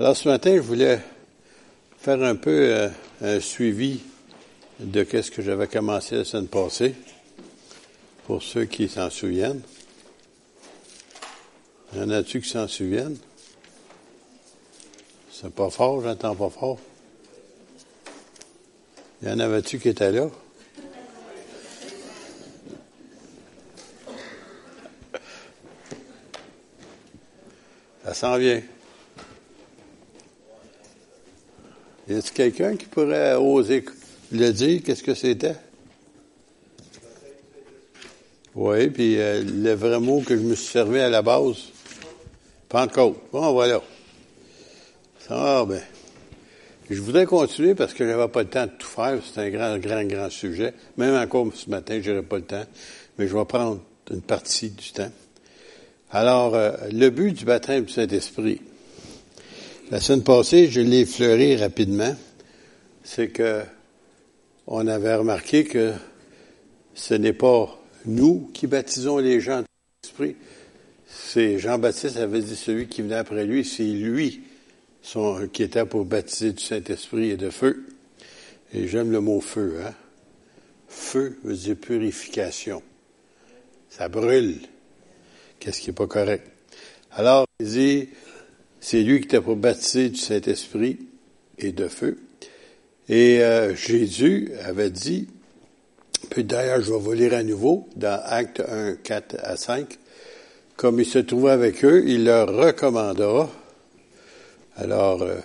Alors ce matin, je voulais faire un peu euh, un suivi de ce que j'avais commencé la semaine passée, pour ceux qui s'en souviennent. Y en a-tu qui s'en souviennent? C'est pas fort, j'entends pas fort. Y en avait-tu qui étaient là? Ça s'en vient. Y a-t-il quelqu'un qui pourrait oser le dire? Qu'est-ce que c'était? Oui, puis euh, le vrai mot que je me suis servi à la base. Pentecôte. Bon, voilà. Ah, ben. Je voudrais continuer parce que j'avais pas le temps de tout faire. C'est un grand, grand, grand sujet. Même encore ce matin, j'aurais pas le temps. Mais je vais prendre une partie du temps. Alors, euh, le but du baptême du Saint-Esprit. La semaine passée, je l'ai effleuré rapidement. C'est que on avait remarqué que ce n'est pas nous qui baptisons les gens du Saint-Esprit. C'est Jean-Baptiste avait dit celui qui venait après lui, c'est lui qui était pour baptiser du Saint-Esprit et de feu. Et j'aime le mot feu, hein. Feu veut dire purification. Ça brûle qu'est-ce qui n'est pas correct? Alors, il dit, c'est lui qui était pour baptiser du Saint-Esprit et de feu. Et euh, Jésus avait dit, puis d'ailleurs, je vais vous lire à nouveau dans Acte 1, 4 à 5, comme il se trouvait avec eux, il leur recommanda, alors, euh,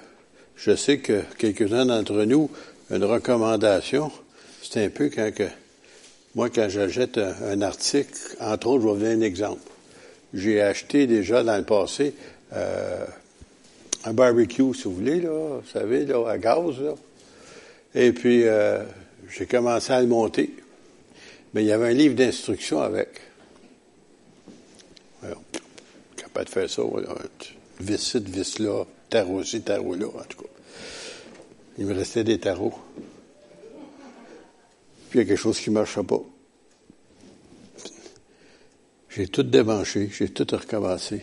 je sais que quelques-uns d'entre nous, une recommandation, c'est un peu quand que, moi, quand j'achète un, article, entre autres, je vais vous donner un exemple j'ai acheté déjà dans le passé euh, un barbecue, si vous voulez, là, vous savez, là, à gaz. Là. Et puis, euh, j'ai commencé à le monter. Mais il y avait un livre d'instructions avec. Alors, capable de faire ça, voilà. Vis ci, vis là, tarot ci, tarot là, en tout cas. Il me restait des tarots. Puis il y a quelque chose qui ne marchait pas. J'ai tout débranché, j'ai tout recommencé.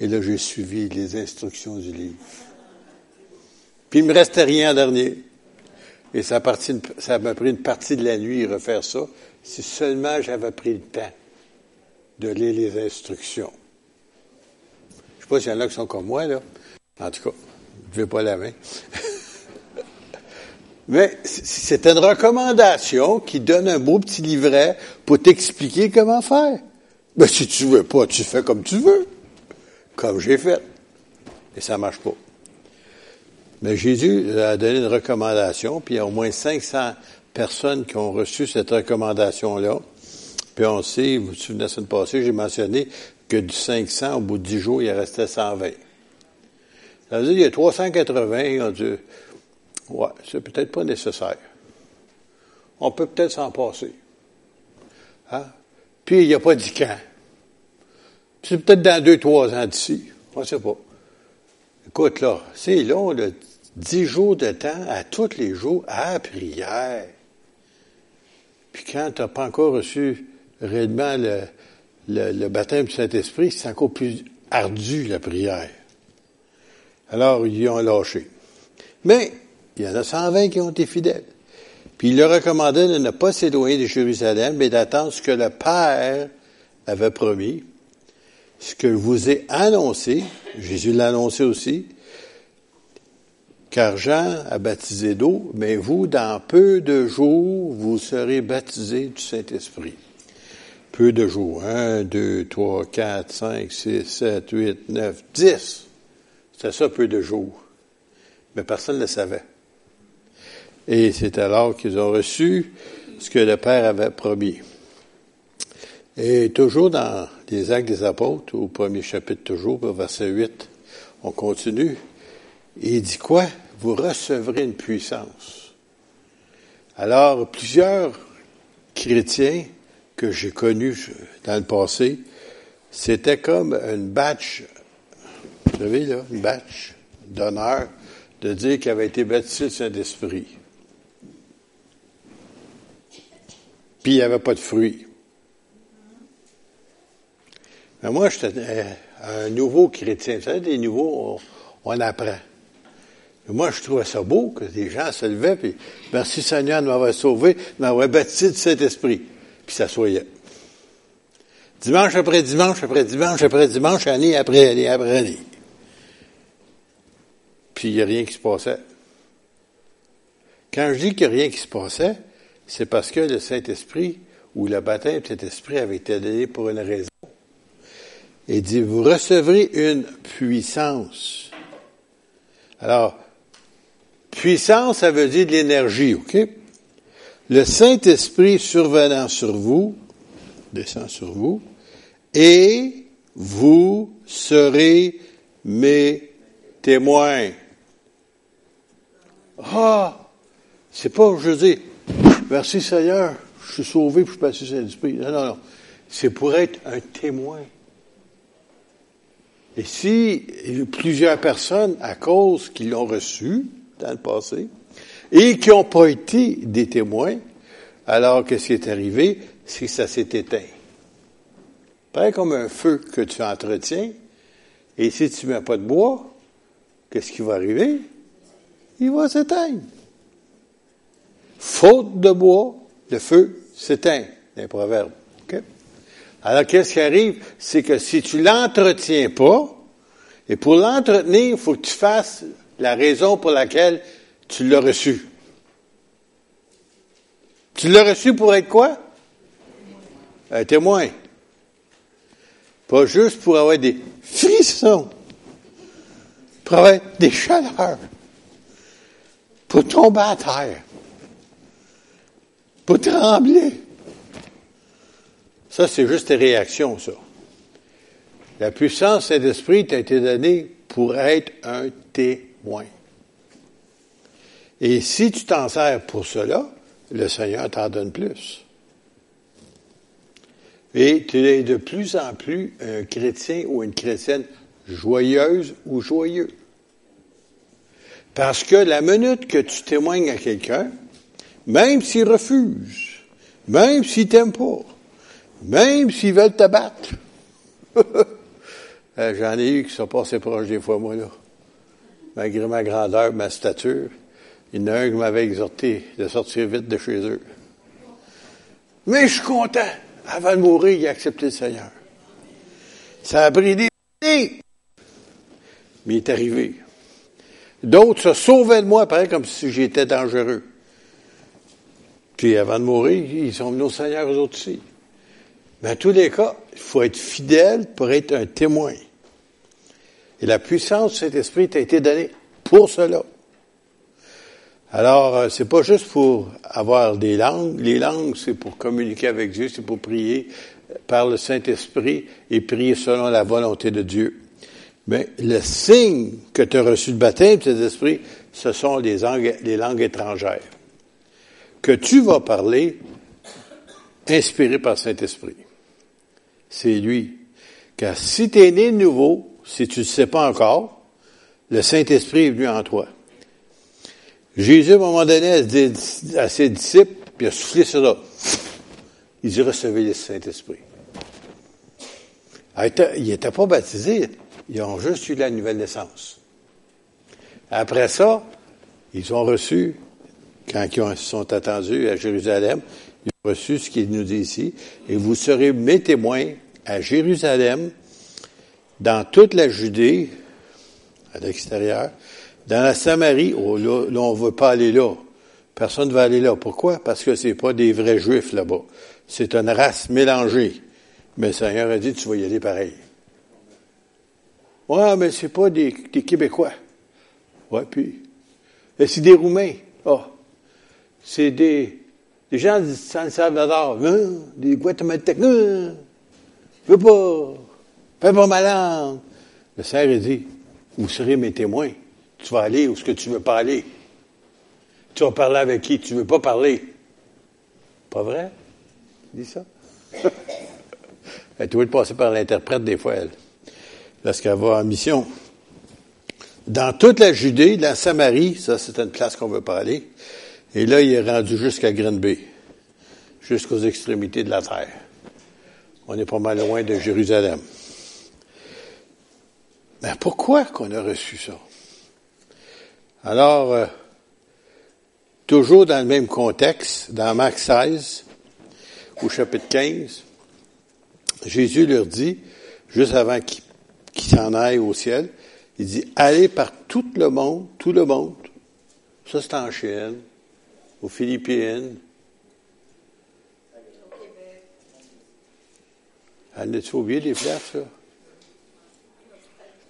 Et là, j'ai suivi les instructions du livre. Puis il me restait rien en dernier. Et ça, m'a pris une partie de la nuit refaire ça. Si seulement j'avais pris le temps de lire les instructions. Je sais pas s'il y en a qui sont comme moi, là. En tout cas, je ne vais pas la main. Mais c'est une recommandation qui donne un beau petit livret pour t'expliquer comment faire. Mais si tu veux pas, tu fais comme tu veux, comme j'ai fait. Et ça marche pas. Mais Jésus a donné une recommandation, puis il y a au moins 500 personnes qui ont reçu cette recommandation-là. Puis on sait, vous vous souvenez la semaine passée, j'ai mentionné que du 500, au bout de 10 jours, il restait 120. Ça veut dire qu'il y a 380, ils ont dit, ouais, c'est peut-être pas nécessaire. On peut peut-être s'en passer. Hein? Puis il n'y a pas dit quand. C'est peut-être dans deux, trois ans d'ici. On ne sait pas. Écoute, là, c'est long, là, dix jours de temps à tous les jours à prière. Puis quand tu n'as pas encore reçu réellement le, le, baptême du Saint-Esprit, c'est encore plus ardu, la prière. Alors, ils ont lâché. Mais, il y en a 120 qui ont été fidèles. Puis il leur recommandait de ne pas s'éloigner de Jérusalem, mais d'attendre ce que le Père avait promis, ce que je vous ai annoncé, Jésus l'a annoncé aussi, car Jean a baptisé d'eau, mais vous, dans peu de jours, vous serez baptisés du Saint-Esprit. Peu de jours. Un, deux, trois, quatre, cinq, six, sept, huit, neuf, dix. C'était ça, peu de jours. Mais personne ne le savait. Et c'est alors qu'ils ont reçu ce que le Père avait promis. Et toujours dans les Actes des Apôtres, au premier chapitre toujours, verset 8, on continue. il dit quoi? Vous recevrez une puissance. Alors, plusieurs chrétiens que j'ai connus dans le passé, c'était comme une batch, vous savez, là, une batch d'honneur de dire qu'il avait été baptisé de Saint-Esprit. puis il n'y avait pas de fruits. Mais moi, j'étais un nouveau chrétien. Vous savez, des nouveaux, on, apprend. moi, je trouvais ça beau que des gens se levaient, puis merci Seigneur de m'avoir sauvé, de m'avoir baptisé de Saint-Esprit. Puis s'assoyaient. Dimanche après dimanche après dimanche après dimanche, année après année après année. Puis il n'y a rien qui se passait. Quand je dis qu'il n'y a rien qui se passait, c'est parce que le Saint-Esprit ou le baptême de Saint-Esprit avait été donné pour une raison. Il dit, vous recevrez une puissance. Alors, puissance, ça veut dire de l'énergie, OK? Le Saint-Esprit survenant sur vous, descend sur vous, et vous serez mes témoins. Ah! C'est pas, je dis, merci Seigneur, je suis sauvé, puis je suis passé Saint-Esprit. Non, non, non. C'est pour être un témoin. Et si plusieurs personnes, à cause qu'ils l'ont reçu dans le passé, et qui n'ont pas été des témoins, alors qu'est-ce qui est arrivé? C'est que ça s'est éteint. Pareil comme un feu que tu entretiens, et si tu ne mets pas de bois, qu'est-ce qui va arriver? Il va s'éteindre. Faute de bois, le feu s'éteint, un proverbe. Alors, qu'est-ce qui arrive? C'est que si tu l'entretiens pas, et pour l'entretenir, il faut que tu fasses la raison pour laquelle tu l'as reçu. Tu l'as reçu pour être quoi? Un témoin. Pas juste pour avoir des frissons, pour avoir des chaleurs, pour tomber à terre pour trembler. Ça, c'est juste tes réactions, ça. La puissance de l'esprit t'a été donnée pour être un témoin. Et si tu t'en sers pour cela, le Seigneur t'en donne plus. Et tu es de plus en plus un chrétien ou une chrétienne joyeuse ou joyeux. Parce que la minute que tu témoignes à quelqu'un, même s'ils refusent, même s'ils t'aiment pas, même s'ils veulent te battre. Euh, j'en ai eu qui sont passés proches des fois, moi, là. Malgré ma grandeur, ma stature, il y en a un qui m'avait exhorté de sortir vite de chez eux. Mais je suis content. Avant de mourir, il a accepté le Seigneur. Ça a pris des. Mais il est arrivé. D'autres se sauvaient de moi, pareil comme si j'étais dangereux. Puis avant de mourir, ils sont venus au Seigneur, eux autres aussi. À tous les cas, il faut être fidèle pour être un témoin. Et la puissance de cet esprit t'a été donnée pour cela. Alors, euh, c'est pas juste pour avoir des langues. Les langues, c'est pour communiquer avec Dieu, c'est pour prier par le Saint-Esprit et prier selon la volonté de Dieu. Mais le signe que tu as reçu de baptême cet esprit, ce sont les langues, les langues étrangères que tu vas parler inspiré par Saint-Esprit. C'est lui. Car si tu es né de nouveau, si tu ne sais pas encore, le Saint-Esprit est venu en toi. Jésus, à un moment donné, à ses disciples, puis a soufflé là. Il dit, recevez le Saint-Esprit. Ah, ils n'étaient pas baptisés, ils ont juste eu la nouvelle naissance. Après ça, ils ont reçu quand ils sont attendus à Jérusalem, ils ont reçu ce qu'il nous dit ici, et vous serez mes témoins à Jérusalem, dans toute la Judée, à l'extérieur, dans la Samarie, oh là, là on ne veut pas aller là. Personne ne va aller là. Pourquoi? Parce que c'est pas des vrais juifs là-bas. C'est une race mélangée. Mais le Seigneur a dit, tu vas y aller pareil. Ouais, mais c'est pas des, Québécois. Ouais, puis. c'est des Roumains. Oh c'est des, gens du San Salvador, hein, des Guatémaltèques, hein, je veux pas, fais pas ma langue. Le Seigneur dit, vous serez mes témoins. Tu vas aller où ce que tu veux pas aller. Tu vas parler avec qui tu veux pas parler. Pas vrai? Dis ça. elle est de passer par l'interprète des fois, elle, lorsqu'elle va en mission. Dans toute la Judée, la Samarie, ça c'est une place qu'on veut pas aller, et là, il est rendu jusqu'à Bay, jusqu'aux extrémités de la terre. On est pas mal loin de Jérusalem. Mais pourquoi qu'on a reçu ça? Alors, euh, toujours dans le même contexte, dans Marc 16, au chapitre 15, Jésus leur dit, juste avant qu'il s'en aille au ciel, il dit, allez par tout le monde, tout le monde. Ça, c'est en Chine, aux Philippines. Elle a-tu oublié des places, ça?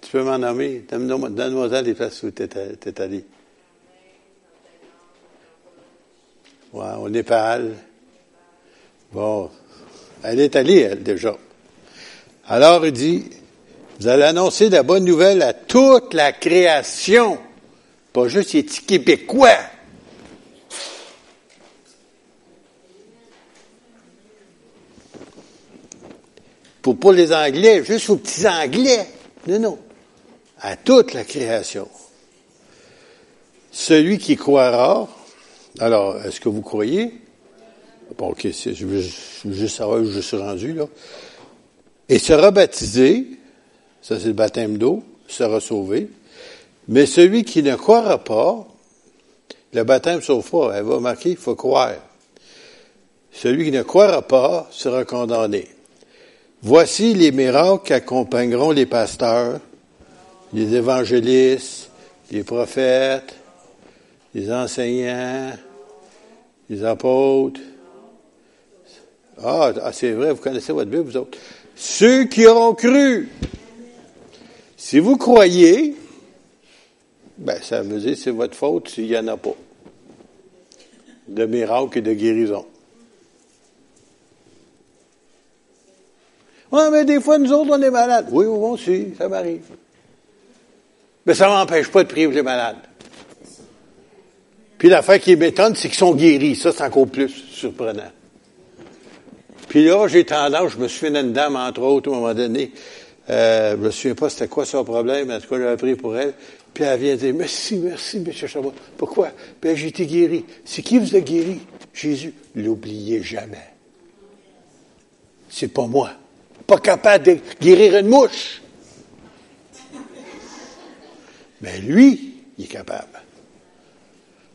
Tu peux m'en nommer? Donne-moi des places où tu es allé. Ouais, au Népal. Bon. Elle est allée, elle, déjà. Alors, il dit, vous allez annoncer la bonne nouvelle à toute la création, pas juste les petits Québécois. Pour pas les Anglais, juste aux petits Anglais. Non, non. À toute la création. Celui qui croira, alors, est-ce que vous croyez? Bon, ok, je veux juste savoir où je suis rendu, là. Et sera baptisé, ça c'est le baptême d'eau, sera sauvé. Mais celui qui ne croira pas, le baptême ne sauve pas. Elle va marquer, il faut croire. Celui qui ne croira pas sera condamné. Voici les miracles qui accompagneront les pasteurs, les évangélistes, les prophètes, les enseignants, les apôtres. Ah, ah c'est vrai, vous connaissez votre Bible, vous autres. Ceux qui auront cru. Si vous croyez, ben, ça veut dire que c'est votre faute s'il n'y en a pas de miracles et de guérison. Oui, mais des fois, nous autres, on est malades. Oui, oui, aussi, ça m'arrive. Mais ça ne m'empêche pas de prier pour les malades. Puis l'affaire qui m'étonne, c'est qu'ils sont guéris. Ça, c'est encore plus surprenant. Puis là, j'ai tendance, je me suis fait une dame, entre autres, à un moment donné, euh, je me souviens pas c'était quoi son problème, en tout cas, j'avais prié pour elle. Puis elle vient dire, merci, merci, M. Chabot. Pourquoi? Ben, j'ai été guéri. C'est qui vous a guéri? Jésus. L'oubliez jamais. C'est pas moi. Pas capable de guérir une mouche. Mais lui, il est capable.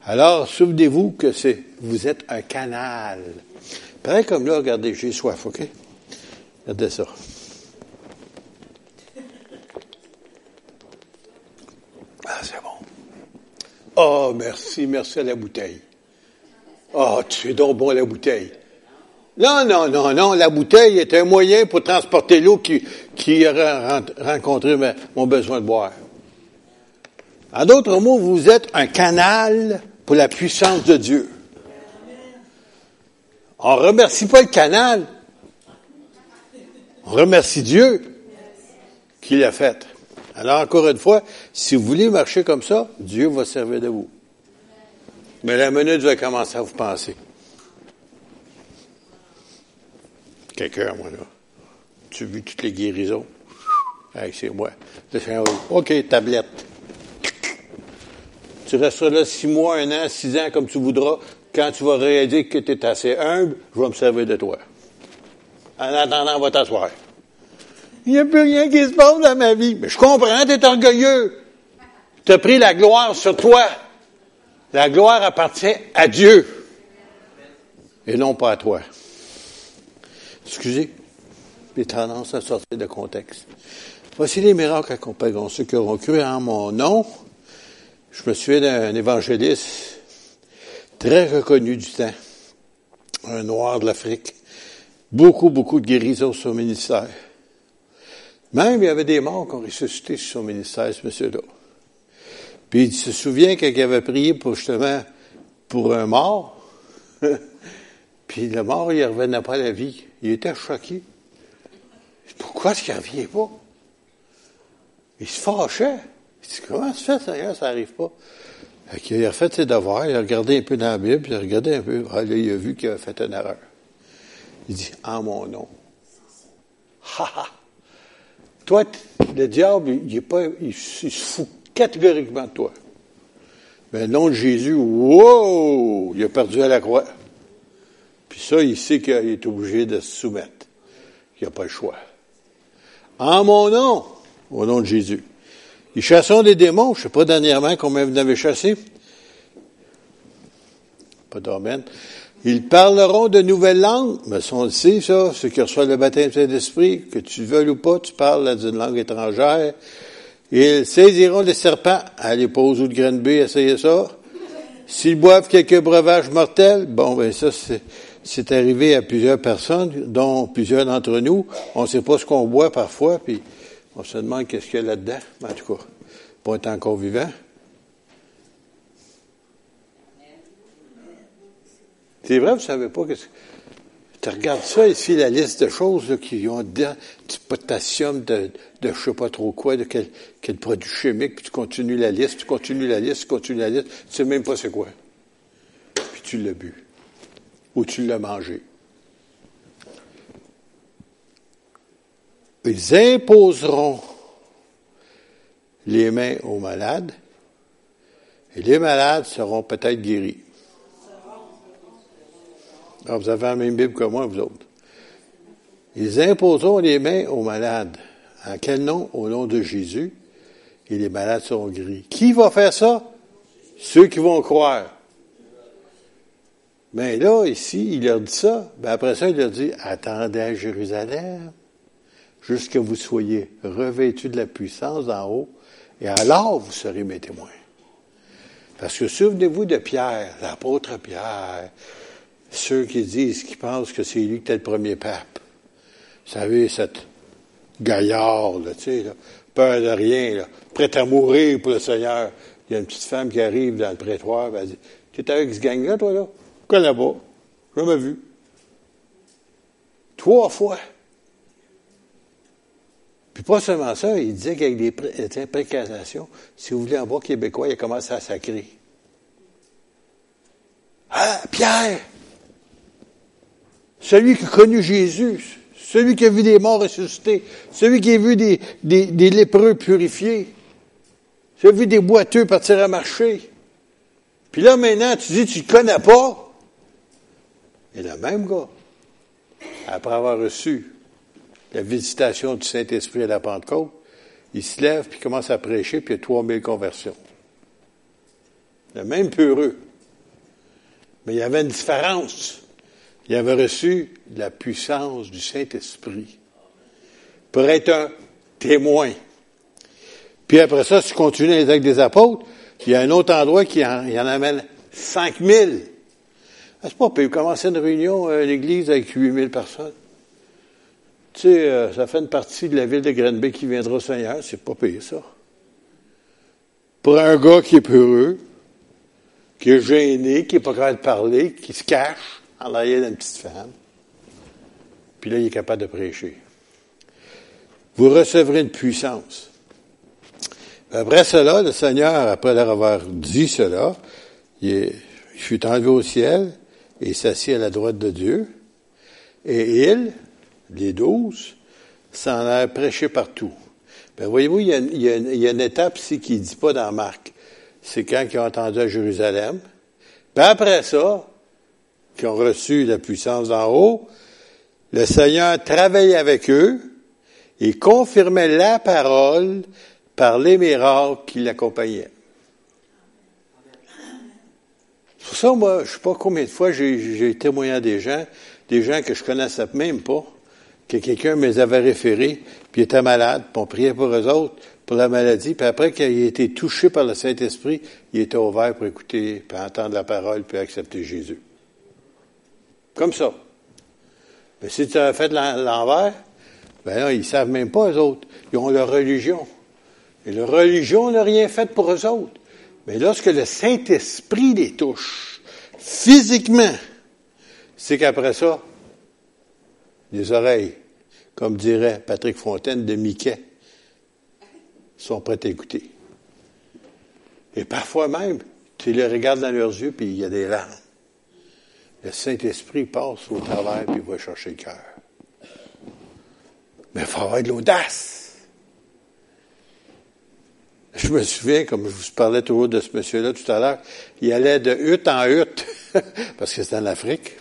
Alors, souvenez-vous que c'est, vous êtes un canal. Pareil comme là, regardez, j'ai soif, OK? Regardez ça. Ah, c'est bon. Oh, merci, merci à la bouteille. Oh, tu es donc bon à la bouteille. Non, non, non, non, la bouteille est un moyen pour transporter l'eau qui, qui rencontré mon besoin de boire. En d'autres mots, vous êtes un canal pour la puissance de Dieu. On ne remercie pas le canal. On remercie Dieu qui l'a fait. Alors, encore une fois, si vous voulez marcher comme ça, Dieu va servir de vous. Mais la minute, va commencer à vous penser. Quelqu'un, moi, là. Tu as vu toutes les guérisons? C'est moi. OK, tablette. Tu resteras là six mois, un an, six ans, comme tu voudras. Quand tu vas réaliser que tu es assez humble, je vais me servir de toi. En attendant, on va t'asseoir. Il n'y a plus rien qui se passe dans ma vie. Mais je comprends, tu es orgueilleux. Tu as pris la gloire sur toi. La gloire appartient à Dieu et non pas à toi. Excusez, les tendances à sortir de contexte. Voici les miracles accompagnant ceux qui auront cru en mon nom. Je me souviens d'un évangéliste très reconnu du temps, un noir de l'Afrique. Beaucoup, beaucoup de guérisons sur son ministère. Même, il y avait des morts qui ont ressuscité sur son ministère, ce monsieur-là. Puis il se souvient qu'il avait prié pour justement pour un mort. Puis le mort, il revenait pas la vie. Il était choqué. Pourquoi est-ce qu'il ne revient pas? Il se fâchait. Il dit, comment se fait, ça, ça n'arrive pas? il a fait ses devoirs, il a regardé un peu dans la Bible, il a regardé un peu. Ah, là, il a vu qu'il avait fait une erreur. Il dit, en mon nom. Ha ha! Toi, le diable, il, est pas, il, se fout catégoriquement de toi. Mais le nom de Jésus, wow! Il a perdu à la croix. Puis ça, il sait qu'il est obligé de se soumettre. Il n'a pas le choix. En mon nom, au nom de Jésus. Ils chasseront des démons. Je ne sais pas dernièrement combien vous en avez chassé. Pas d'ormène. Ils parleront de nouvelles langues. Mais ça, on le sait, ça. Ceux qui reçoivent le baptême Saint-Esprit, que tu veuilles ou pas, tu parles d'une langue étrangère. Ils saisiront des serpents. Allez pas aux de Grenby, essayez ça. S'ils boivent quelques breuvages mortels, bon, ben ça, c'est arrivé à plusieurs personnes, dont plusieurs d'entre nous. On ne sait pas ce qu'on boit parfois, puis on se demande qu'est-ce qu'il y a là-dedans. En tout cas, pas être encore vivant. C'est vrai, vous ne savez pas que tu regardes ça ici, la liste de choses qui ont dedans, du potassium, de, de je sais pas trop quoi, de quel, quel produit chimique, puis tu continues la liste, tu continues la liste, tu continues la liste, tu sais même pas c'est quoi. Puis tu l'as bu. Ou tu l'as mangé. Ils imposeront les mains aux malades, et les malades seront peut-être guéris. Alors, ah, vous avez la même Bible que moi, vous autres. Ils imposeront les mains aux malades. À quel nom? Au nom de Jésus. Et les malades seront guéris. Qui va faire ça? Ceux qui vont croire. Mais là, ici, il leur dit ça. Ben après ça, il leur dit, attendez à Jérusalem jusqu'à vous soyez revêtus de la puissance d'en haut, et alors vous serez mes témoins. Parce que souvenez-vous de Pierre, l'apôtre Pierre, ceux qui disent, qui pensent que c'est lui qui était le premier pape. Vous savez, cette gaillarde, tu sais, peur de rien, là, prêt à mourir pour le Seigneur. Il y a une petite femme qui arrive dans le prétoire, elle dit, tu es avec ce gang-là, toi, là? Je connais pas. Jamais vu. Trois fois. Puis pas seulement ça, il disait qu'avec des précarisations, si vous voulez en voir québécois, il a commencé à sacrer. Ah, Pierre! Celui qui a connu Jésus, celui qui a vu des morts ressuscités, celui qui a vu des, des, lépreux purifiés, celui qui a vu des boiteux partir à marcher. Puis là, maintenant, tu dis, tu ne connais pas. Et le même gars, après avoir reçu la visitation du Saint-Esprit à la Pentecôte, il se lève puis commence à prêcher, puis il y a 3000 conversions. Le même peureux. Mais il y avait une différence. Il avait reçu la puissance du Saint-Esprit pour être un témoin. Puis après ça, si tu continues les actes des apôtres, il y a un autre endroit qui en, il en amène 5000. Ah, c'est pas pire. Commencer une réunion à l'église avec 8000 personnes. Tu sais, euh, ça fait une partie de la ville de Grenby qui viendra au Seigneur. C'est pas payé, ça. Pour un gars qui est peureux, qui est gêné, qui n'est pas capable de parler, qui se cache en arrière d'une petite femme, puis là, il est capable de prêcher. Vous recevrez une puissance. Après cela, le Seigneur, après leur avoir dit cela, il, fut enlevé au ciel et s'assit à la droite de Dieu. Et il, les douze, s'en a prêché partout. Ben, voyez-vous, il y, a, une étape ici qui ne dit pas dans Marc. C'est quand ils ont entendu à Jérusalem. Puis après ça, qui ont reçu la puissance d'en haut, le Seigneur travaillait avec eux et confirmait la parole par les miracles qui l'accompagnaient. Pour ça, moi, je sais pas combien de fois j'ai témoigné à des gens, des gens que je connaissais même pas, que quelqu'un me les avait référés, puis ils étaient malades, puis on priait pour eux autres, pour la maladie, puis après qu'il ait été touché par le Saint-Esprit, il était ouvert pour écouter, puis entendre la parole, puis accepter Jésus. Comme ça. Mais si tu as fait l'envers, ben là, ils savent même pas, eux autres. Ils ont leur religion. Et leur religion n'a rien fait pour eux autres. Mais lorsque le Saint-Esprit les touche, physiquement, c'est qu'après ça, les oreilles, comme dirait Patrick Fontaine de Mickey, sont prêtes à écouter. Et parfois même, tu les regardes dans leurs yeux, puis il y a des larmes. Le Saint-Esprit passe au travers, puis va chercher le cœur. Mais il faut avoir de l'audace. Je me souviens, comme je vous parlais toujours de ce monsieur-là tout à l'heure, il allait de hutte en hutte, parce que c'était en Afrique.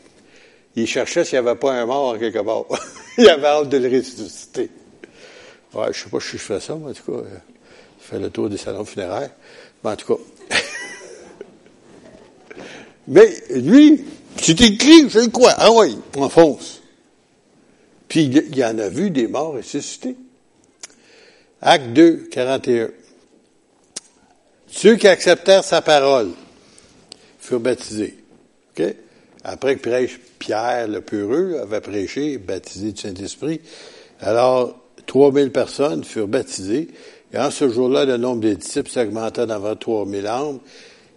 Il cherchait s'il n'y avait pas un mort quelque part. il avait hâte de le ressusciter. Ouais, je sais pas si je fais ça, mais en tout cas, fait le tour des salons funéraires. Mais en tout cas. Mais lui, c'est écrit, je le crois. Ah oui, on fonce. Puis il y en a vu des morts ressuscités. Acte 2, 41. Ceux qui acceptèrent sa parole furent baptisés. OK? Après que Pierre le Peureux avait prêché, baptisé du Saint-Esprit, alors 3000 personnes furent baptisées. Et en ce jour-là, le nombre des disciples s'augmenta d'environ 3000 âmes.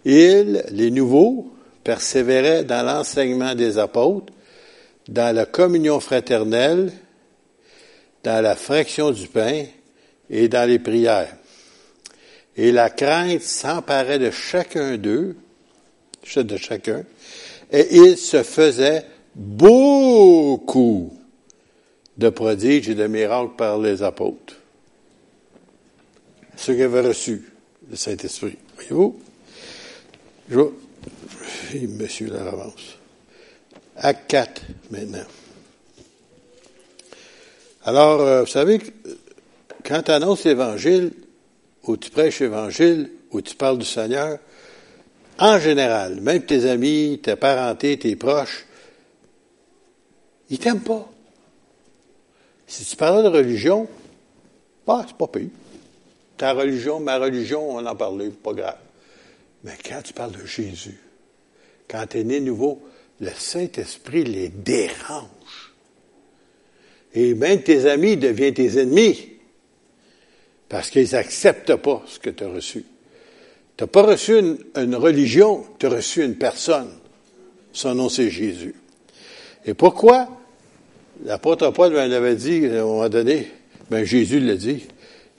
Ils, les nouveaux, persévéraient dans l'enseignement des apôtres, dans la communion fraternelle, dans la fraction du pain et dans les prières. Et la crainte s'emparait de chacun d'eux, de chacun, et il se faisait beaucoup de prodiges et de miracles par les apôtres. Ceux qui avaient reçu le Saint-Esprit. Voyez-vous? Je Monsieur la avance. Acte 4, maintenant. Alors, euh, vous savez, quand tu annonces l'Évangile, ou tu prêches l'Évangile, ou tu parles du Seigneur, en général, même tes amis, tes parentés, tes proches, ils t'aiment pas. Si tu parles de religion, bah, c'est pas pire. Ta religion, ma religion, on en parlait, pas grave. Mais quand tu parles de Jésus, quand tu es né nouveau, le Saint-Esprit les dérange. Et même tes amis deviennent tes ennemis parce qu'ils n'acceptent pas ce que tu as reçu. Tu n'as pas reçu une, religion, tu as reçu une personne. Son nom, c'est Jésus. Et pourquoi? L'apôtre Paul m'avait dit, à un moment donné, ben Jésus l'a dit,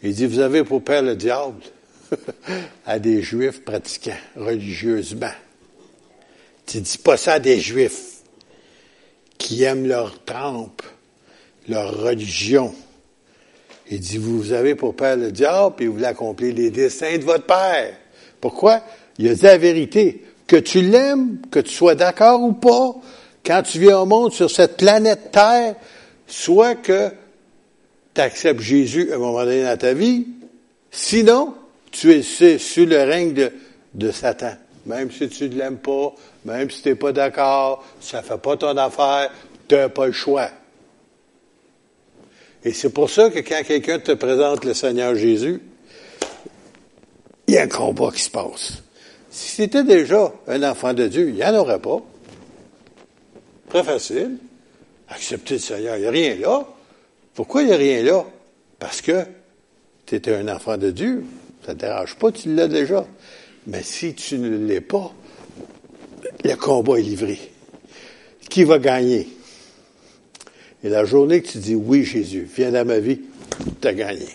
il dit, vous avez pour père le diable à des juifs pratiquants religieusement. Tu dis pas ça à des juifs qui aiment leur trempe, leur religion. Il dit, vous avez pour père le diable, et vous voulez accomplir les desseins de votre père. Pourquoi? Il a dit la vérité. Que tu l'aimes, que tu sois d'accord ou pas, quand tu viens au monde sur cette planète Terre, soit que tu acceptes Jésus à un moment donné dans ta vie, sinon, tu es sous le règne de, de Satan. Même si tu ne l'aimes pas, même si tu n'es pas d'accord, ça ne fait pas ton affaire, tu n'as pas le choix. Et c'est pour ça que quand quelqu'un te présente le Seigneur Jésus, il y a un combat qui se passe. Si c'était déjà un enfant de Dieu, il n'y en aurait pas. Très facile. Accepter le Seigneur, il n'y a rien là. Pourquoi il n'y a rien là? Parce que tu étais un enfant de Dieu. Ça ne te dérange pas, tu l'as déjà. Mais si tu ne l'es pas, le combat est livré. Qui va gagner? Et la journée que tu dis oui, Jésus, viens dans ma vie, tu as gagné.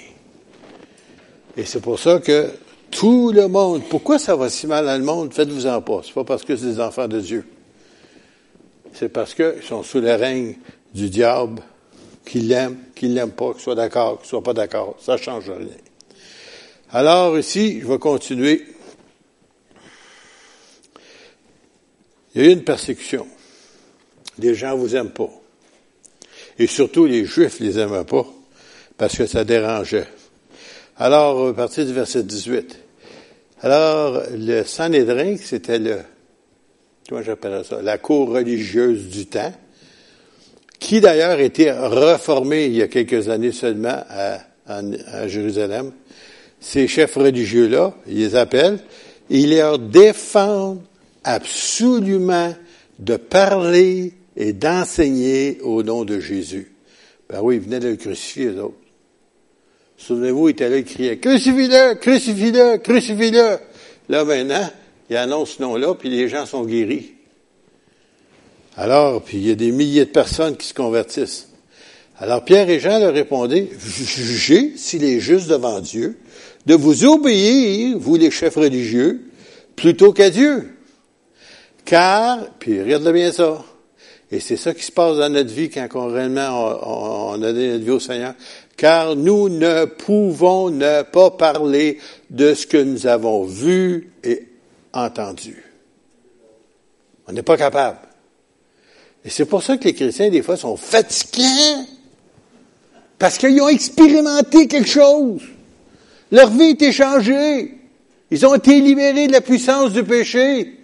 Et c'est pour ça que tout le monde, pourquoi ça va si mal dans le monde? Faites-vous en pas. C'est pas parce que c'est des enfants de Dieu. C'est parce qu'ils sont sous le règne du diable, qu'ils l'aiment, qu'ils l'aiment pas, qu'ils soient d'accord, qu'ils soient pas d'accord. Ça change rien. Alors ici, je vais continuer. Il y a eu une persécution. Les gens vous aiment pas. Et surtout, les Juifs les aimaient pas, parce que ça dérangeait. Alors, à partir du verset 18. Alors, le Sanhédrin, c'était le, comment j'appelle ça, la cour religieuse du temps, qui d'ailleurs était reformée il y a quelques années seulement à, à Jérusalem. Ces chefs religieux-là, ils les appellent, ils leur défendent absolument de parler et d'enseigner au nom de Jésus. Ben oui, ils venaient de le crucifier, les autres. Souvenez-vous, il était là, il criait, crucifie-le, crucifie-le, crucifie-le. Là, maintenant, il annonce ce nom-là, puis les gens sont guéris. Alors, puis il y a des milliers de personnes qui se convertissent. Alors, Pierre et Jean leur répondaient, jugez s'il est juste devant Dieu de vous obéir, vous les chefs religieux, plutôt qu'à Dieu. Car, puis regarde bien ça, et c'est ça qui se passe dans notre vie quand on, réellement on, a donné notre vie au Seigneur. Car nous ne pouvons ne pas parler de ce que nous avons vu et entendu. On n'est pas capable. Et c'est pour ça que les chrétiens, des fois, sont fatigués. Parce qu'ils ont expérimenté quelque chose. Leur vie est changée. Ils ont été libérés de la puissance du péché.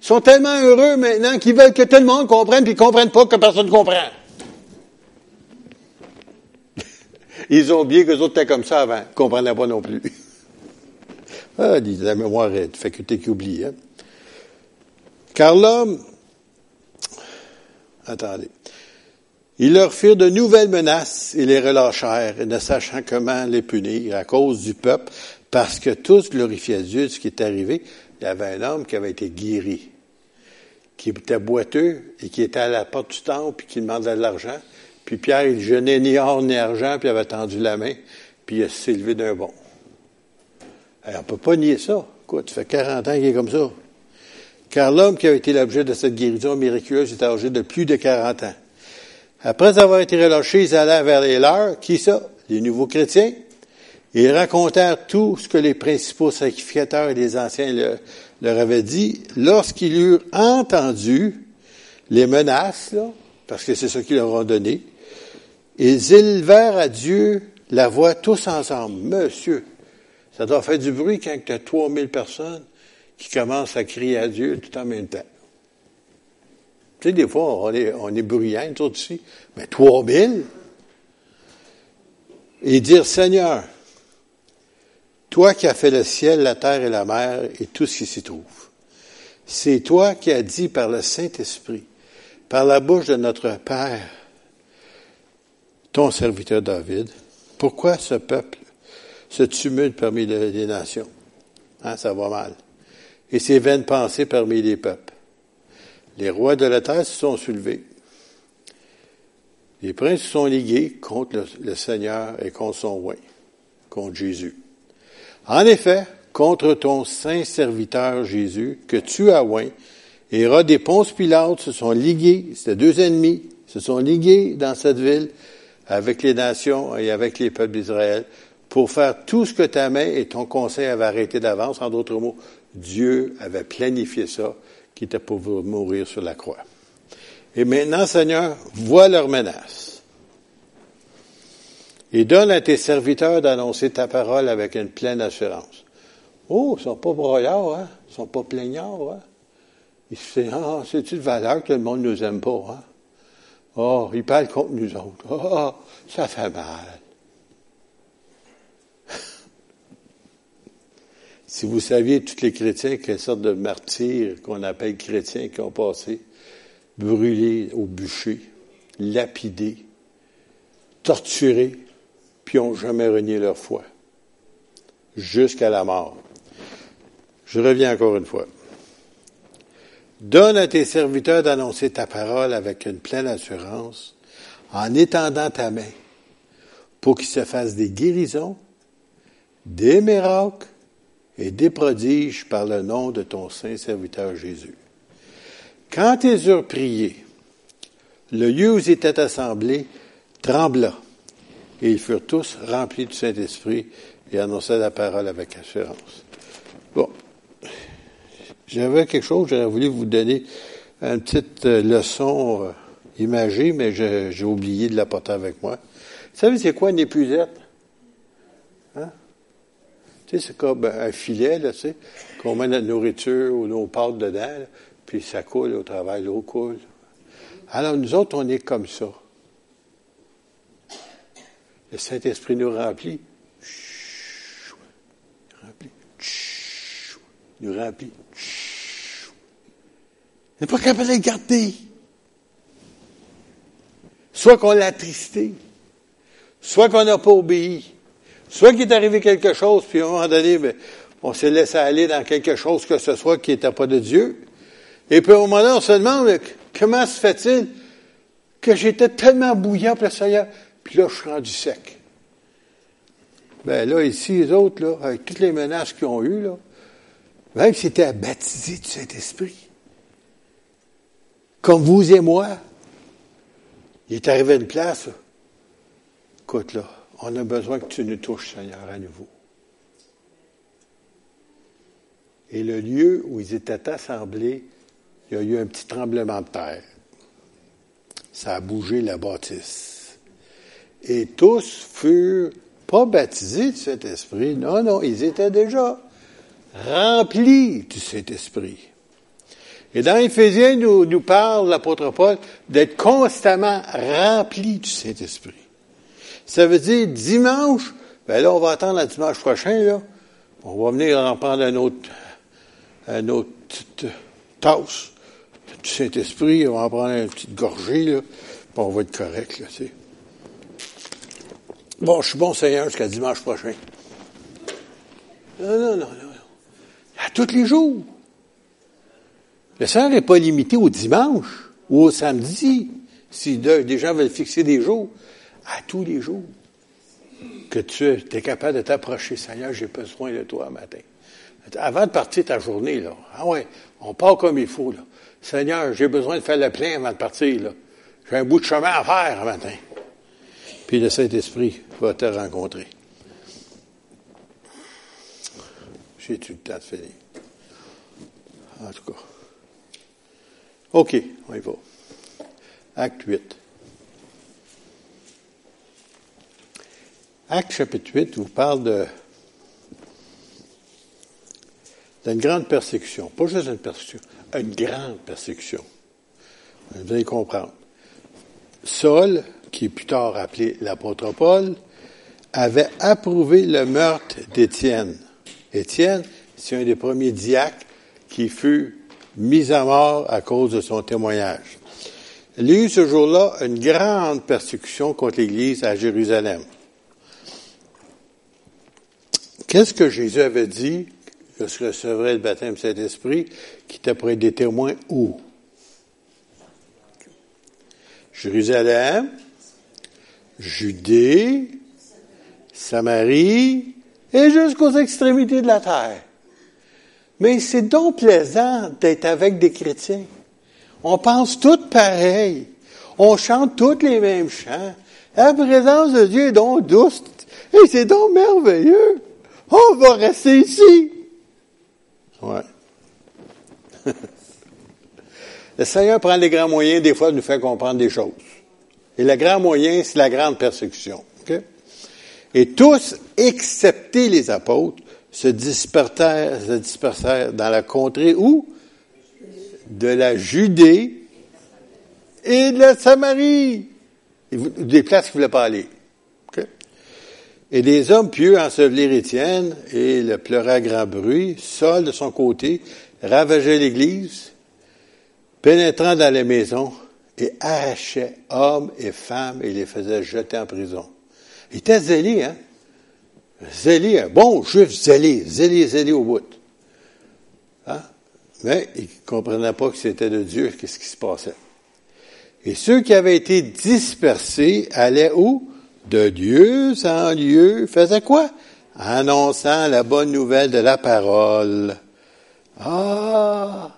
Sont tellement heureux maintenant qu'ils veulent que tout le monde comprenne, puis ils comprennent pas que personne ne comprend. Ils ont oublié que les autres étaient comme ça avant. Ils ne comprenaient pas non plus. Ah, la mémoire est une faculté qui oublie. Hein? Car l'homme, attendez, ils leur firent de nouvelles menaces et les relâchèrent, ne sachant comment les punir à cause du peuple, parce que tous glorifiaient Dieu de ce qui est arrivé. Il y avait un homme qui avait été guéri, qui était boiteux et qui était à la porte du temple puis qui demandait de l'argent. Puis Pierre, il jeûnait ni or ni argent, puis il avait tendu la main, puis il s'est levé d'un bond. On on peut pas nier ça. Quoi, tu fais 40 ans qu'il est comme ça. Car l'homme qui a été l'objet de cette guérison miraculeuse est âgé de plus de 40 ans. Après avoir été relâchés, ils allèrent vers les leurs. Qui ça? Les nouveaux chrétiens. Ils racontèrent tout ce que les principaux sacrificateurs et les anciens leur, avaient dit. Lorsqu'ils eurent entendu les menaces, parce que c'est ce qu'ils leur ont donné, ils élevèrent à Dieu la voix tous ensemble. Monsieur, ça doit faire du bruit quand tu as 3000 personnes qui commencent à crier à Dieu tout en même temps. Tu sais, des fois, on est, on est bruyant, tout ici, mais 3000? Et dire, Seigneur, toi qui as fait le ciel, la terre et la mer et tout ce qui s'y trouve, c'est toi qui as dit par le Saint-Esprit, par la bouche de notre Père, ton serviteur David, pourquoi ce peuple se tumulte parmi les nations? Hein, ça va mal. Et ses vaines pensées parmi les peuples. Les rois de la terre se sont soulevés. Les princes se sont ligués contre le, Seigneur et contre son roi, contre Jésus. En effet, contre ton saint serviteur Jésus, que tu as oint, Hérode et Ponce Pilate se sont ligués, c'était deux ennemis, se sont ligués dans cette ville avec les nations et avec les peuples d'Israël pour faire tout ce que ta main et ton conseil avaient arrêté d'avance. En d'autres mots, Dieu avait planifié ça qui était pour mourir sur la croix. Et maintenant, Seigneur, vois leurs menaces. Et donne à tes serviteurs d'annoncer ta parole avec une pleine assurance. Oh, ils sont pas broyards, hein? Ils sont pas plaignards, hein? Ils ah, c'est une valeur que le monde nous aime pas, hein? Oh, ils parlent contre nous autres. Oh, ça fait mal. Si vous saviez, tous les chrétiens, quelle sorte de martyrs qu'on appelle chrétiens qui ont passé, brûlés au bûcher, lapidés, torturés, puis n'ont jamais renié leur foi, jusqu'à la mort. Je reviens encore une fois. Donne à tes serviteurs d'annoncer ta parole avec une pleine assurance, en étendant ta main, pour qu'ils se fassent des guérisons, des miracles, et des prodiges par le nom de ton saint serviteur Jésus. Quand ils eurent prié, le lieu où ils étaient assemblés trembla, et ils furent tous remplis du Saint-Esprit et annonçaient la parole avec assurance. Bon. J'avais quelque chose, j'aurais voulu vous donner une petite euh, leçon euh, imagée, mais j'ai oublié de la porter avec moi. Vous savez, c'est quoi une épuisette? Hein? Tu sais, c'est comme un filet, là, tu sais, qu'on met notre nourriture ou nos pâtes dedans, puis ça coule au travail, l'eau coule. Alors, nous autres, on est comme ça. Le Saint-Esprit nous remplit. Remplit. Nous remplit. On n'est pas capable de le garder. Soit qu'on l'a attristé, soit qu'on n'a pas obéi. Soit qu'il est arrivé quelque chose, puis à un moment donné, ben, on s'est laissé aller dans quelque chose que ce soit qui n'était pas de Dieu. Et puis au moment donné, on se demande, comment se fait-il que j'étais tellement bouillant pour le Seigneur, puis là, je suis rendu sec. Ben là, ici, les autres, avec toutes les menaces qu'ils ont eues, même s'ils étaient baptisés du Saint-Esprit, comme vous et moi, il est arrivé à une place, écoute là, on a besoin que tu nous touches, Seigneur, à nouveau. Et le lieu où ils étaient assemblés, il y a eu un petit tremblement de terre. Ça a bougé la bâtisse. Et tous furent pas baptisés du Saint-Esprit. Non, non, ils étaient déjà remplis du Saint-Esprit. Et dans Éphésiens, nous, nous parle l'apôtre Paul d'être constamment rempli du Saint-Esprit. Ça veut dire dimanche, ben là, on va attendre le dimanche prochain, là. On va venir en prendre un autre, un autre tasse du Saint-Esprit, on va en prendre une petite gorgée, là, puis on va être correct, là, tu sais. Bon, je suis bon Seigneur jusqu'à dimanche prochain. Non, non, non, non. À tous les jours. Le Seigneur n'est pas limité au dimanche ou au samedi. Si des gens veulent fixer des jours, à tous les jours. Que tu es capable de t'approcher, Seigneur, j'ai besoin de toi matin. Avant de partir ta journée, là. Ah ouais, on part comme il faut, là. Seigneur, j'ai besoin de faire le plein avant de partir, là. J'ai un bout de chemin à faire matin. Puis le Saint-Esprit va te rencontrer. J'ai-tu le temps de finir? En tout cas. OK, on y va. Acte 8. Acte chapitre 8 vous parle de d'une grande persécution. Pas juste une persécution, une grande persécution. Vous allez comprendre. Saul, qui est plus tard appelé l'apôtre Paul, avait approuvé le meurtre d'Étienne. Étienne, c'est un des premiers diacres qui fut mis à mort à cause de son témoignage. Il y a eu ce jour-là une grande persécution contre l'Église à Jérusalem. Qu'est-ce que Jésus avait dit lorsqu'il recevrait le baptême de Saint-Esprit, qui être des témoins où? Jérusalem, Judée, Samarie et jusqu'aux extrémités de la terre. Mais c'est donc plaisant d'être avec des chrétiens. On pense tous pareil. On chante tous les mêmes chants. La présence de Dieu est donc douce. Et c'est donc merveilleux. On va rester ici. Ouais. le Seigneur prend les grands moyens des fois de nous faire comprendre des choses. Et le grand moyen, c'est la grande persécution. Et tous, excepté les apôtres, se dispersèrent, se dispersèrent dans la contrée où? De la Judée et de la Samarie. Des places qui ne voulaient pas aller. Et des hommes pieux ensevelirent Étienne et le pleuraient à grand bruit. Saul, de son côté, ravageait l'Église, pénétrant dans les maisons et arrachait hommes et femmes et les faisait jeter en prison. Il était zélé, hein? Zélé, un bon juif zélé, zélé, zélé au bout. Hein? Mais il ne comprenait pas que c'était de Dieu, qu'est-ce qui se passait. Et ceux qui avaient été dispersés allaient où? De Dieu en lieu, faisaient quoi? Annonçant la bonne nouvelle de la parole. Ah!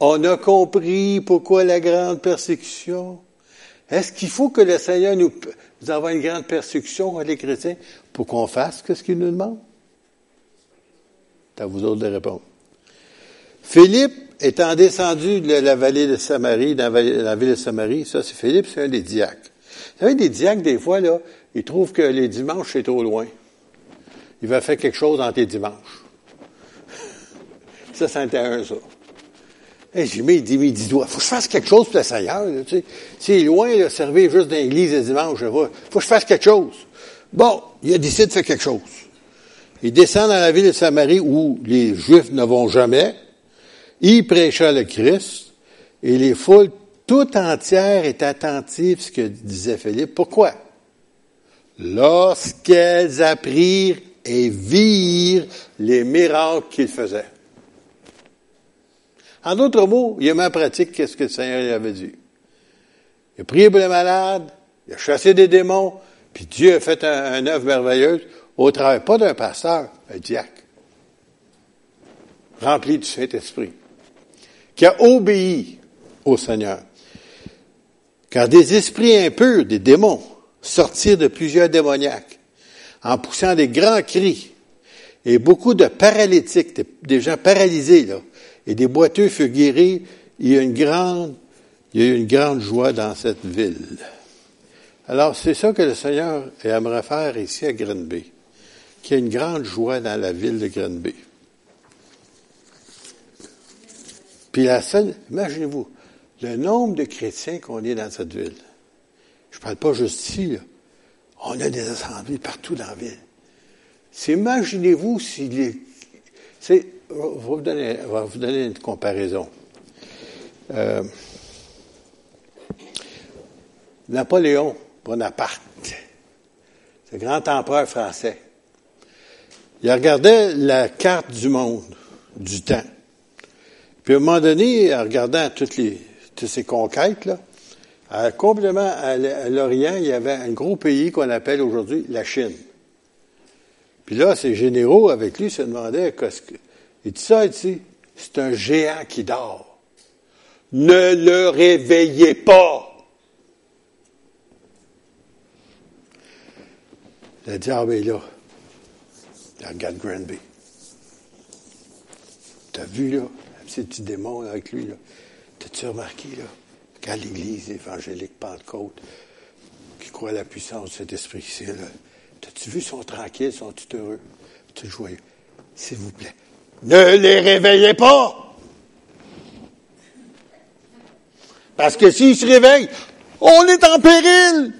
On a compris pourquoi la grande persécution. Est-ce qu'il faut que le Seigneur nous, nous envoie une grande persécution les chrétiens pour qu'on fasse ce qu'il nous demande? C'est à vous autres de répondre. Philippe étant descendu de la vallée de Samarie, dans la ville de Samarie, ça c'est Philippe, c'est un des diacres. Vous savez, des diacres, des fois, là, ils trouvent que les dimanches, c'est trop loin. Il va faire quelque chose dans tes dimanches. ça, c'est un, ça. Et j'ai mis, il dit, il dit, faut que je fasse quelque chose pour le Seigneur, tu sais. C'est loin, de servir juste dans l'église le dimanche, faut que je fasse quelque chose. Bon, il a décidé de faire quelque chose. Il descend dans la ville de Samarie où les Juifs ne vont jamais. Il prêcha le Christ et les foules tout entières étaient attentives à ce que disait Philippe. Pourquoi? Lorsqu'elles apprirent et virent les miracles qu'il faisait. En d'autres mots, il a mis en pratique qu'est-ce que le Seigneur avait dit? Il a prié pour les malades, il a chassé des démons, puis Dieu a fait un, œuvre merveilleuse au travers, pas d'un pasteur, un diacre, rempli du Saint-Esprit, qui a obéi au Seigneur. Car des esprits impurs, des démons, sortirent de plusieurs démoniaques, en poussant des grands cris, et beaucoup de paralytiques, des gens paralysés, là, et des boiteux furent guéris. Il y a une grande, il y a une grande joie dans cette ville. Alors, c'est ça que le Seigneur aimerait faire ici à Grenby, qu'il y ait une grande joie dans la ville de Grenby. Puis la seule, imaginez-vous, le nombre de chrétiens qu'on est dans cette ville. Je ne parle pas juste ici, là. On a des assemblées partout dans la ville. Imaginez-vous s'il est, c'est, vous donner, vais vous donner une comparaison. Euh, Napoléon Bonaparte, ce grand empereur français, il regardait la carte du monde, du temps. Puis à un moment donné, en regardant toutes les, ces conquêtes, là, à, complètement à l'Orient, il y avait un gros pays qu'on appelle aujourd'hui la Chine. Puis là, ces généraux avec lui se demandaient qu'est-ce que. Il dit ça ici, c'est un géant qui dort. Ne le réveillez pas. Le diable est là. Il regarde Granby. T'as vu, là, un petit, démon avec lui, là. T'as-tu remarqué, là? Quand l'Église évangélique Pentecôte, qui croit à la puissance de cet esprit-ci, là, t'as-tu vu, ils sont tranquilles, sont tout heureux, tout joyeux. S'il vous plaît, ne les réveillez pas! Parce que s'ils se réveillent, on est en péril!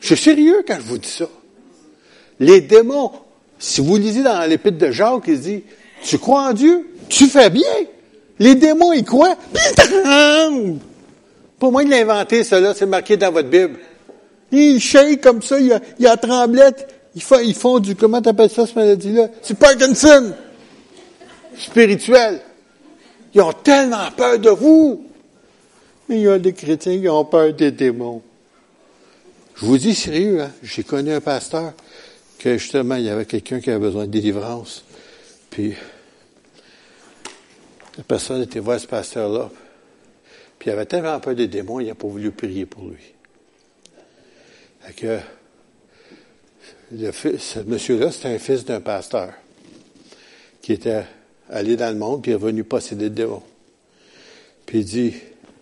Je suis sérieux quand je vous dis ça. Les démons, si vous lisez dans l'épître de Jacques, il dit, tu crois en Dieu, tu fais bien. Les démons, ils croient, puis ils tremblent. Pas moi de l'inventer, cela, c'est marqué dans votre Bible. Ils shake comme ça, il a, il a tremblette. Ils font, ils font du, comment t'appelles ça, cette maladie-là? C'est Parkinson. Spirituel. Ils ont tellement peur de vous. Mais il y a des chrétiens qui ont peur des démons. Je vous dis sérieux, hein? j'ai connu un pasteur que justement, il y avait quelqu'un qui avait besoin de délivrance. Puis, la personne était voir ce pasteur-là. Puis, il avait tellement peur des démons, il n'a pas voulu prier pour lui. Fait que, le ce monsieur-là, c'était un fils d'un pasteur qui était allé dans le monde, puis est revenu posséder le démon. Puis il dit,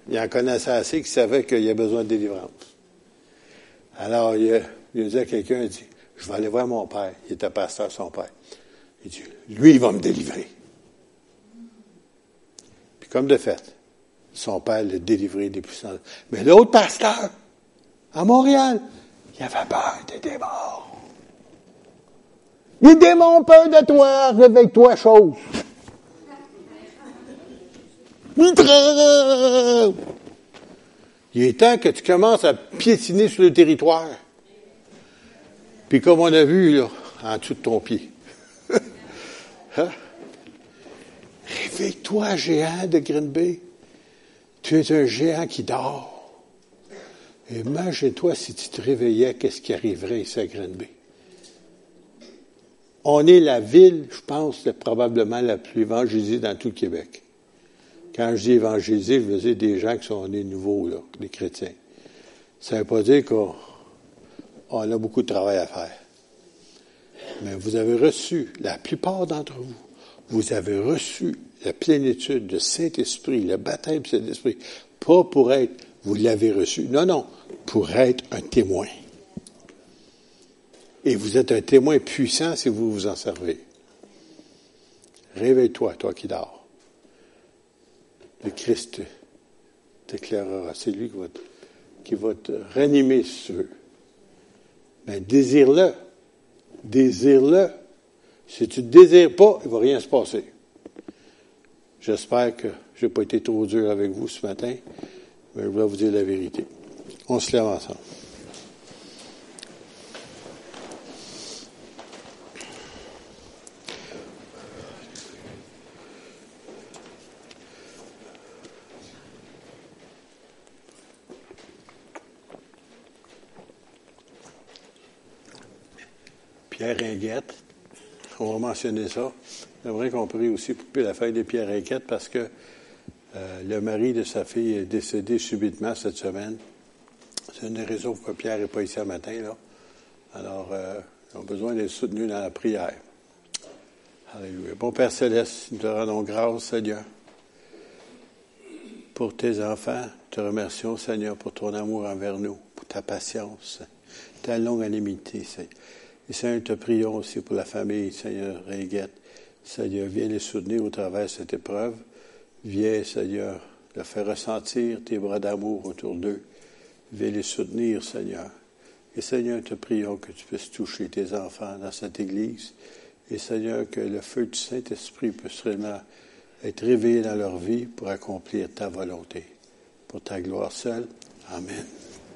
il en connaissait assez qu'il savait qu'il a besoin de délivrance. Alors, il, il dit à quelqu'un, il dit, je vais aller voir mon père. Il était pasteur, son père. Il dit, lui, il va me délivrer. Puis comme de fait, son père l'a délivré des puissances. Mais l'autre pasteur, à Montréal, il avait peur des démons. Les démons peur de toi, réveille-toi, chose. Il il est temps que tu commences à piétiner sur le territoire. Puis comme on a vu, là, en dessous de ton pied. hein? Réveille-toi, géant de Green Bay. Tu es un géant qui dort. Imagine-toi si tu te réveillais, qu'est-ce qui arriverait ici à Green Bay? On est la ville, je pense, probablement la plus évangélisée dans tout le Québec. Quand je dis évangéliser, je veux dire des gens qui sont nés nouveaux, là, des chrétiens. Ça ne veut pas dire qu'on a beaucoup de travail à faire. Mais vous avez reçu, la plupart d'entre vous, vous avez reçu la plénitude de Saint-Esprit, le baptême de Saint-Esprit, pas pour être, vous l'avez reçu, non, non, pour être un témoin. Et vous êtes un témoin puissant si vous vous en servez. Réveille-toi, toi qui dors le Christ t'éclairera. C'est lui qui va, te, qui va te ranimer. Mais désire-le. Désire-le. Si tu ne désires pas, il ne va rien se passer. J'espère que je n'ai pas été trop dur avec vous ce matin, mais je vais vous dire la vérité. On se lève ensemble. Pierre Ringuette. On va mentionner ça. J'aimerais qu'on prie aussi pour la feuille de Pierre Ringuette parce que euh, le mari de sa fille est décédé subitement cette semaine. C'est une des raisons pourquoi Pierre n'est pas ici ce matin. Là. Alors, euh, ils ont besoin d'être soutenus dans la prière. Alléluia. Bon Père Céleste, nous te rendons grâce, Seigneur. pour tes enfants. Te remercions, Seigneur, pour ton amour envers nous, pour ta patience, ta longanimité, Seigneur. Et Seigneur, te prions aussi pour la famille, Seigneur Réguette. Seigneur, viens les soutenir au travers de cette épreuve. Viens, Seigneur, leur faire ressentir tes bras d'amour autour d'eux. Viens les soutenir, Seigneur. Et Seigneur, te prions que tu puisses toucher tes enfants dans cette Église. Et Seigneur, que le feu du Saint-Esprit puisse vraiment être réveillé dans leur vie pour accomplir ta volonté. Pour ta gloire seule. Amen.